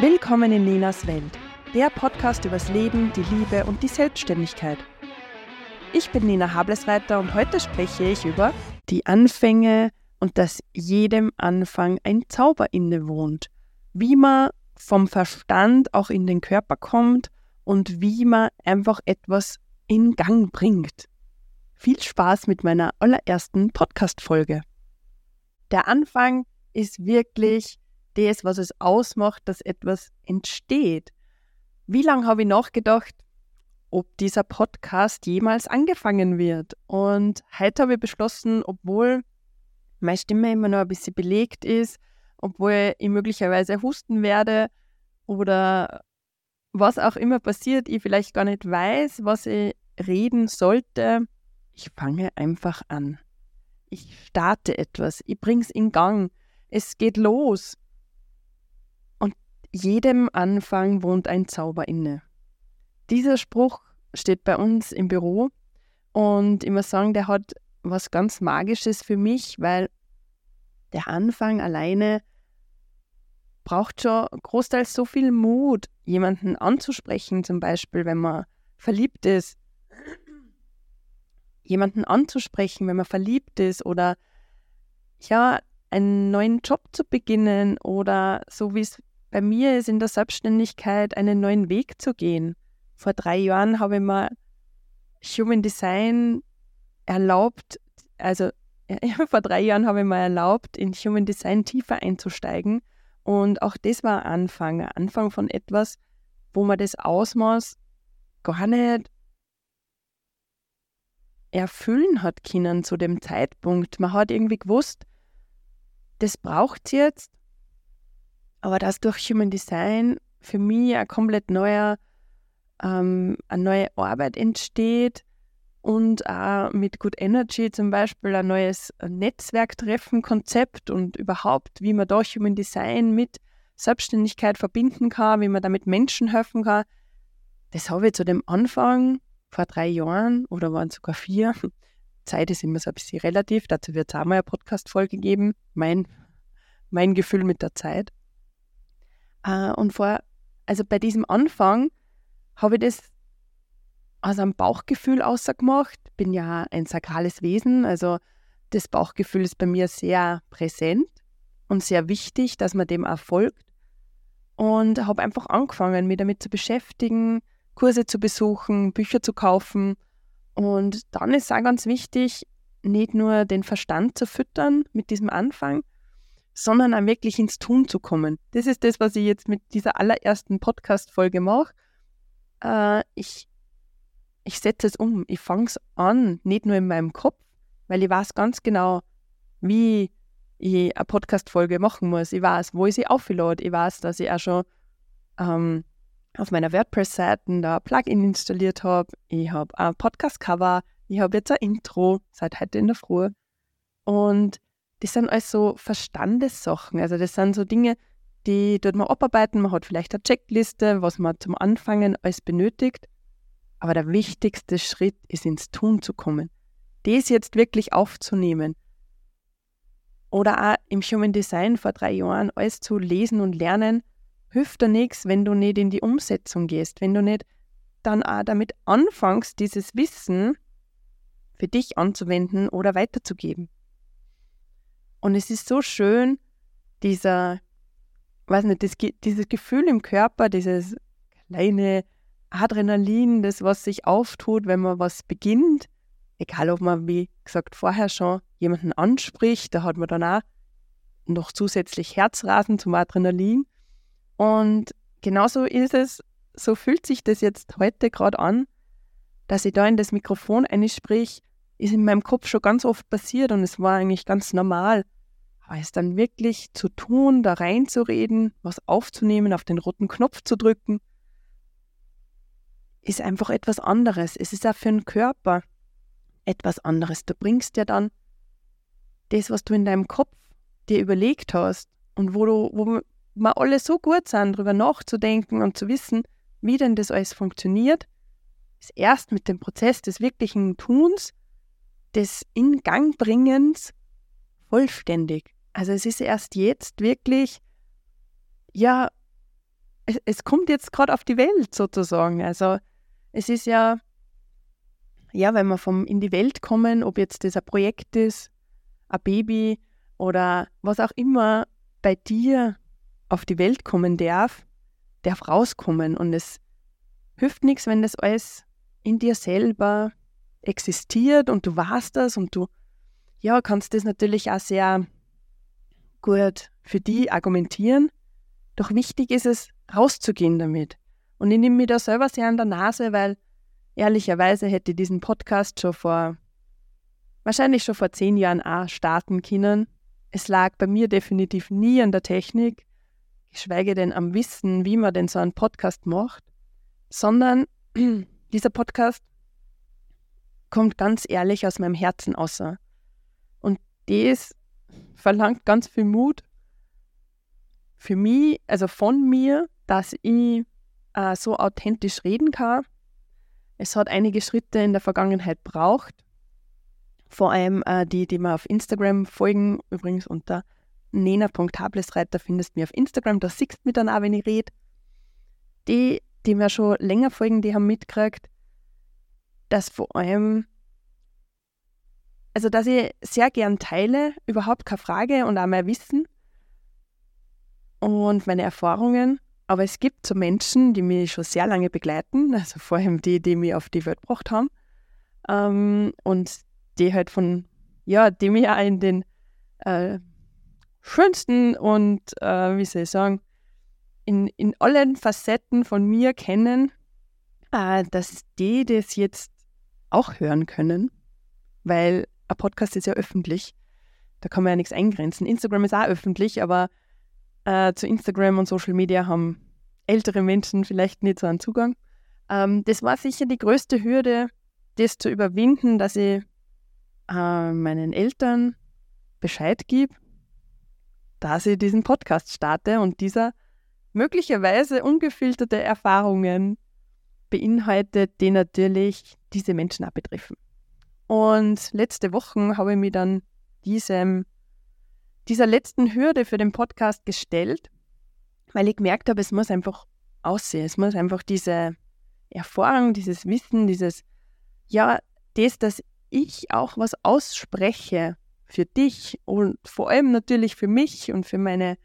Willkommen in Nenas Welt, der Podcast übers Leben, die Liebe und die Selbstständigkeit. Ich bin Nina Hablesreiter und heute spreche ich über die Anfänge und dass jedem Anfang ein Zauber innewohnt. Wie man vom Verstand auch in den Körper kommt und wie man einfach etwas in Gang bringt. Viel Spaß mit meiner allerersten Podcast-Folge. Der Anfang ist wirklich das, was es ausmacht, dass etwas entsteht. Wie lange habe ich nachgedacht, ob dieser Podcast jemals angefangen wird? Und heute habe ich beschlossen, obwohl meine Stimme immer noch ein bisschen belegt ist, obwohl ich möglicherweise husten werde oder was auch immer passiert, ich vielleicht gar nicht weiß, was ich reden sollte, ich fange einfach an. Ich starte etwas, ich bringe es in Gang, es geht los jedem Anfang wohnt ein Zauber inne. Dieser Spruch steht bei uns im Büro und ich muss sagen, der hat was ganz Magisches für mich, weil der Anfang alleine braucht schon großteils so viel Mut, jemanden anzusprechen, zum Beispiel, wenn man verliebt ist. Jemanden anzusprechen, wenn man verliebt ist oder ja, einen neuen Job zu beginnen oder so wie es bei mir ist in der Selbstständigkeit einen neuen Weg zu gehen. Vor drei Jahren habe ich mir Human Design erlaubt, also vor drei Jahren habe ich mir erlaubt, in Human Design tiefer einzusteigen. Und auch das war Anfang, Anfang von etwas, wo man das Ausmaß gar nicht erfüllen hat können zu dem Zeitpunkt. Man hat irgendwie gewusst, das braucht es jetzt aber dass durch Human Design für mich ein komplett neuer, ähm, eine neue Arbeit entsteht und auch mit Good Energy zum Beispiel ein neues Netzwerktreffen-Konzept und überhaupt, wie man da Human Design mit Selbstständigkeit verbinden kann, wie man damit Menschen helfen kann. Das habe ich zu dem Anfang vor drei Jahren oder waren sogar vier. Zeit ist immer so ein bisschen relativ, dazu wird es auch mal eine Podcast-Folge geben. Mein, mein Gefühl mit der Zeit. Äh, und vor, also bei diesem Anfang habe ich das aus einem Bauchgefühl ausgemacht. Bin ja ein sakrales Wesen, also das Bauchgefühl ist bei mir sehr präsent und sehr wichtig, dass man dem auch folgt. Und habe einfach angefangen, mich damit zu beschäftigen, Kurse zu besuchen, Bücher zu kaufen. Und dann ist es auch ganz wichtig, nicht nur den Verstand zu füttern mit diesem Anfang, sondern auch wirklich ins Tun zu kommen. Das ist das, was ich jetzt mit dieser allerersten Podcast-Folge mache. Äh, ich ich setze es um, ich fange es an, nicht nur in meinem Kopf, weil ich weiß ganz genau, wie ich eine Podcast-Folge machen muss. Ich weiß, wo ich sie auflade. Ich weiß, dass ich auch schon ähm, auf meiner WordPress-Seite da ein Plugin installiert habe. Ich habe ein Podcast-Cover. Ich habe jetzt ein Intro seit heute in der Früh. Und das sind alles so Verstandessachen. Also das sind so Dinge, die dort man abarbeiten. Man hat vielleicht eine Checkliste, was man zum Anfangen alles benötigt. Aber der wichtigste Schritt ist ins Tun zu kommen. Das jetzt wirklich aufzunehmen. Oder auch im Human Design vor drei Jahren alles zu lesen und lernen, hilft dir nichts, wenn du nicht in die Umsetzung gehst, wenn du nicht dann auch damit anfängst, dieses Wissen für dich anzuwenden oder weiterzugeben. Und es ist so schön, dieser, weiß nicht, das, dieses Gefühl im Körper, dieses kleine Adrenalin, das was sich auftut, wenn man was beginnt. Egal, ob man, wie gesagt, vorher schon jemanden anspricht, da hat man dann auch noch zusätzlich Herzrasen zum Adrenalin. Und genauso ist es, so fühlt sich das jetzt heute gerade an, dass ich da in das Mikrofon einsprich, ist in meinem Kopf schon ganz oft passiert und es war eigentlich ganz normal. Aber es dann wirklich zu tun, da reinzureden, was aufzunehmen, auf den roten Knopf zu drücken, ist einfach etwas anderes. Es ist auch für den Körper etwas anderes. Du bringst ja dann das, was du in deinem Kopf dir überlegt hast und wo du, wo wir alle so gut sind, darüber nachzudenken und zu wissen, wie denn das alles funktioniert, ist erst mit dem Prozess des wirklichen Tuns, des In Gang bringens vollständig. Also es ist erst jetzt wirklich, ja, es, es kommt jetzt gerade auf die Welt sozusagen. Also es ist ja, ja, wenn wir vom in die Welt kommen, ob jetzt das ein Projekt ist, ein Baby oder was auch immer bei dir auf die Welt kommen darf, darf rauskommen. Und es hilft nichts, wenn das alles in dir selber existiert und du weißt das und du ja, kannst das natürlich auch sehr gut für die argumentieren. Doch wichtig ist es, rauszugehen damit. Und ich nehme mir da selber sehr an der Nase, weil ehrlicherweise hätte ich diesen Podcast schon vor, wahrscheinlich schon vor zehn Jahren auch starten können. Es lag bei mir definitiv nie an der Technik, geschweige denn am Wissen, wie man denn so einen Podcast macht, sondern dieser Podcast kommt ganz ehrlich aus meinem Herzen außer. Und das verlangt ganz viel Mut für mich, also von mir, dass ich äh, so authentisch reden kann. Es hat einige Schritte in der Vergangenheit braucht. Vor allem äh, die, die mir auf Instagram folgen, übrigens unter nena.hablesreiter findest du mich auf Instagram, da siehst du mich dann auch, wenn ich rede. Die, die mir schon länger folgen, die haben mitgekriegt, dass vor allem, also dass ich sehr gern teile, überhaupt keine Frage und auch mein Wissen und meine Erfahrungen. Aber es gibt so Menschen, die mich schon sehr lange begleiten, also vor allem die, die mich auf die Welt gebracht haben. Ähm, und die halt von, ja, die mich auch in den äh, schönsten und, äh, wie soll ich sagen, in, in allen Facetten von mir kennen, äh, dass die das jetzt auch hören können, weil ein Podcast ist ja öffentlich. Da kann man ja nichts eingrenzen. Instagram ist auch öffentlich, aber äh, zu Instagram und Social Media haben ältere Menschen vielleicht nicht so einen Zugang. Ähm, das war sicher die größte Hürde, das zu überwinden, dass ich äh, meinen Eltern Bescheid gebe, dass ich diesen Podcast starte und dieser möglicherweise ungefilterte Erfahrungen beinhaltet, die natürlich diese Menschen auch betreffen. Und letzte Woche habe ich mich dann diesem dieser letzten Hürde für den Podcast gestellt, weil ich gemerkt habe, es muss einfach aussehen. Es muss einfach diese Erfahrung, dieses Wissen, dieses, ja, das, dass ich auch was ausspreche für dich und vor allem natürlich für mich und für meine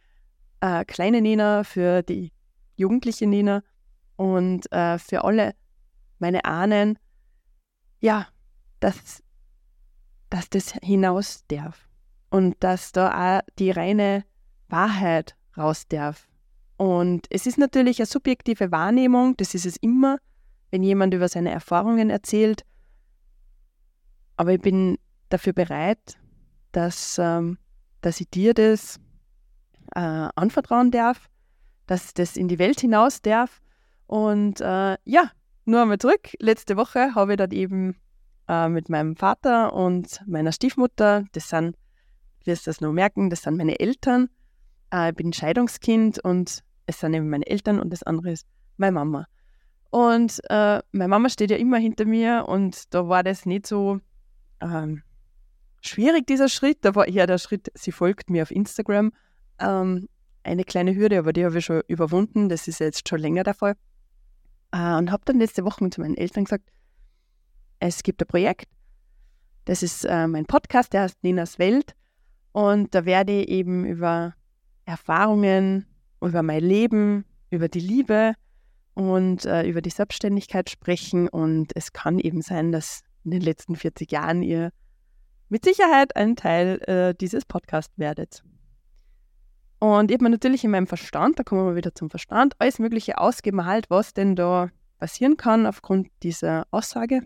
äh, kleine Nina, für die jugendliche Nina und äh, für alle meine Ahnen, ja, dass, dass das hinaus darf und dass da auch die reine Wahrheit raus darf. Und es ist natürlich eine subjektive Wahrnehmung, das ist es immer, wenn jemand über seine Erfahrungen erzählt. Aber ich bin dafür bereit, dass, ähm, dass ich dir das äh, anvertrauen darf, dass das in die Welt hinaus darf. Und äh, ja, nur einmal zurück. Letzte Woche habe ich dann eben äh, mit meinem Vater und meiner Stiefmutter, das sind wirst das noch merken, das sind meine Eltern. Äh, ich bin Scheidungskind und es sind eben meine Eltern und das andere ist meine Mama. Und äh, meine Mama steht ja immer hinter mir und da war das nicht so ähm, schwierig, dieser Schritt. Da war eher der Schritt, sie folgt mir auf Instagram. Ähm, eine kleine Hürde, aber die habe ich schon überwunden. Das ist jetzt schon länger der Fall. Äh, und habe dann letzte Woche zu meinen Eltern gesagt, es gibt ein Projekt. Das ist äh, mein Podcast, der heißt Ninas Welt. Und da werde ich eben über Erfahrungen, über mein Leben, über die Liebe und äh, über die Selbstständigkeit sprechen. Und es kann eben sein, dass in den letzten 40 Jahren ihr mit Sicherheit ein Teil äh, dieses Podcasts werdet. Und ich habe mir natürlich in meinem Verstand, da kommen wir wieder zum Verstand, alles Mögliche ausgemalt, was denn da passieren kann aufgrund dieser Aussage.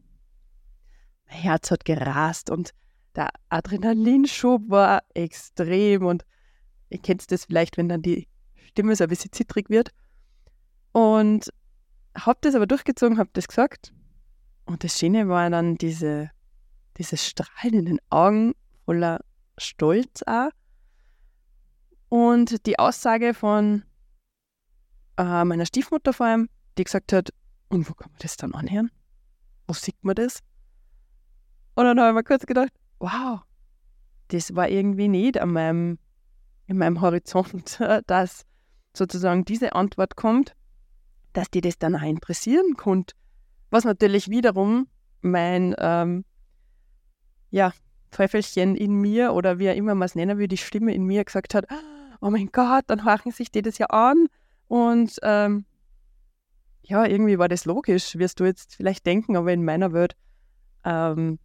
Herz hat gerast und der Adrenalinschub war extrem und ihr kennt das vielleicht, wenn dann die Stimme so ein bisschen zittrig wird. Und habe das aber durchgezogen, habe das gesagt. Und das Schöne war dann diese, dieses Strahlen in den Augen voller Stolz auch. Und die Aussage von äh, meiner Stiefmutter vor allem, die gesagt hat, und wo kann man das dann anhören? Wo sieht man das? Und dann habe ich mir kurz gedacht, wow, das war irgendwie nicht an meinem, in meinem Horizont, dass sozusagen diese Antwort kommt. dass die das dann auch interessieren konnte. Was natürlich wiederum mein ähm, ja, Teufelchen in mir oder wie er immer mal es nennen will, die Stimme in mir gesagt hat, oh mein Gott, dann horchen sich die das ja an. Und ähm, ja, irgendwie war das logisch, wirst du jetzt vielleicht denken, aber in meiner Welt ähm,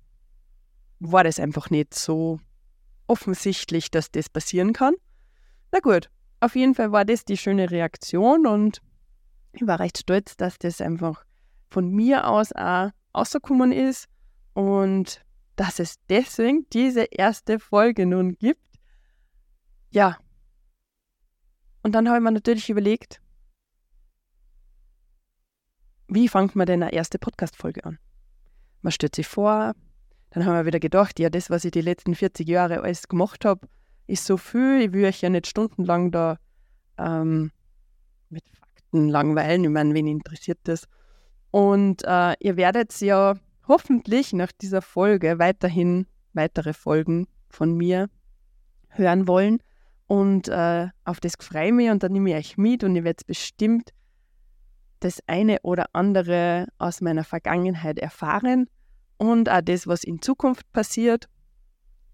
war das einfach nicht so offensichtlich, dass das passieren kann. Na gut, auf jeden Fall war das die schöne Reaktion und ich war recht stolz, dass das einfach von mir aus auch rausgekommen ist und dass es deswegen diese erste Folge nun gibt. Ja. Und dann habe ich mir natürlich überlegt, wie fängt man denn eine erste Podcast-Folge an? Man stellt sich vor, dann haben wir wieder gedacht, ja, das, was ich die letzten 40 Jahre alles gemacht habe, ist so viel, ich will euch ja nicht stundenlang da ähm, mit Fakten langweilen. Ich meine, wen interessiert das? Und äh, ihr werdet ja hoffentlich nach dieser Folge weiterhin weitere Folgen von mir hören wollen. Und äh, auf das freue ich mich und dann nehme ich euch mit und ihr werdet bestimmt das eine oder andere aus meiner Vergangenheit erfahren und auch das, was in Zukunft passiert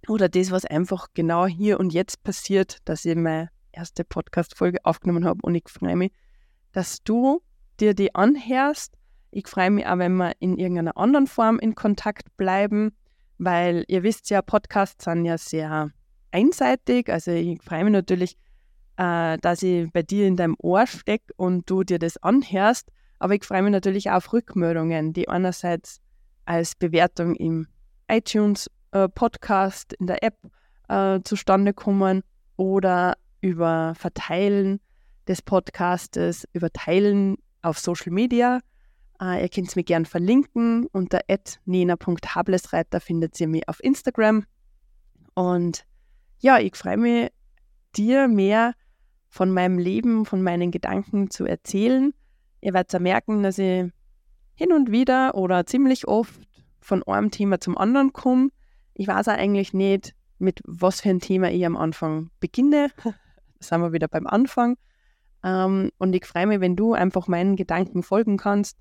oder das, was einfach genau hier und jetzt passiert, dass ich meine erste Podcast-Folge aufgenommen habe und ich freue mich, dass du dir die anhörst. Ich freue mich auch, wenn wir in irgendeiner anderen Form in Kontakt bleiben, weil ihr wisst ja, Podcasts sind ja sehr einseitig. Also ich freue mich natürlich, äh, dass ich bei dir in deinem Ohr stecke und du dir das anhörst. Aber ich freue mich natürlich auch auf Rückmeldungen, die einerseits als Bewertung im iTunes äh, Podcast, in der App äh, zustande kommen oder über Verteilen des Podcastes, über Teilen auf Social Media. Äh, ihr könnt es mir gerne verlinken. Unter nena.hablesreiter findet ihr mich auf Instagram. Und ja, ich freue mich, dir mehr von meinem Leben, von meinen Gedanken zu erzählen. Ihr werdet ja merken, dass ich hin und wieder oder ziemlich oft von einem Thema zum anderen komme. Ich weiß auch eigentlich nicht, mit was für ein Thema ich am Anfang beginne. Da sind wir wieder beim Anfang. Ähm, und ich freue mich, wenn du einfach meinen Gedanken folgen kannst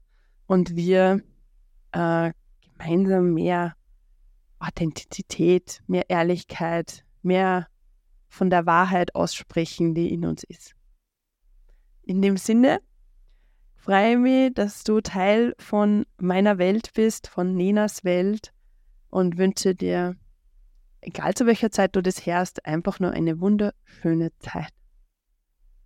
und wir äh, gemeinsam mehr Authentizität, mehr Ehrlichkeit, mehr von der Wahrheit aussprechen, die in uns ist. In dem Sinne freue ich mich, dass du Teil von meiner Welt bist, von Nenas Welt und wünsche dir, egal zu welcher Zeit du das hörst, einfach nur eine wunderschöne Zeit.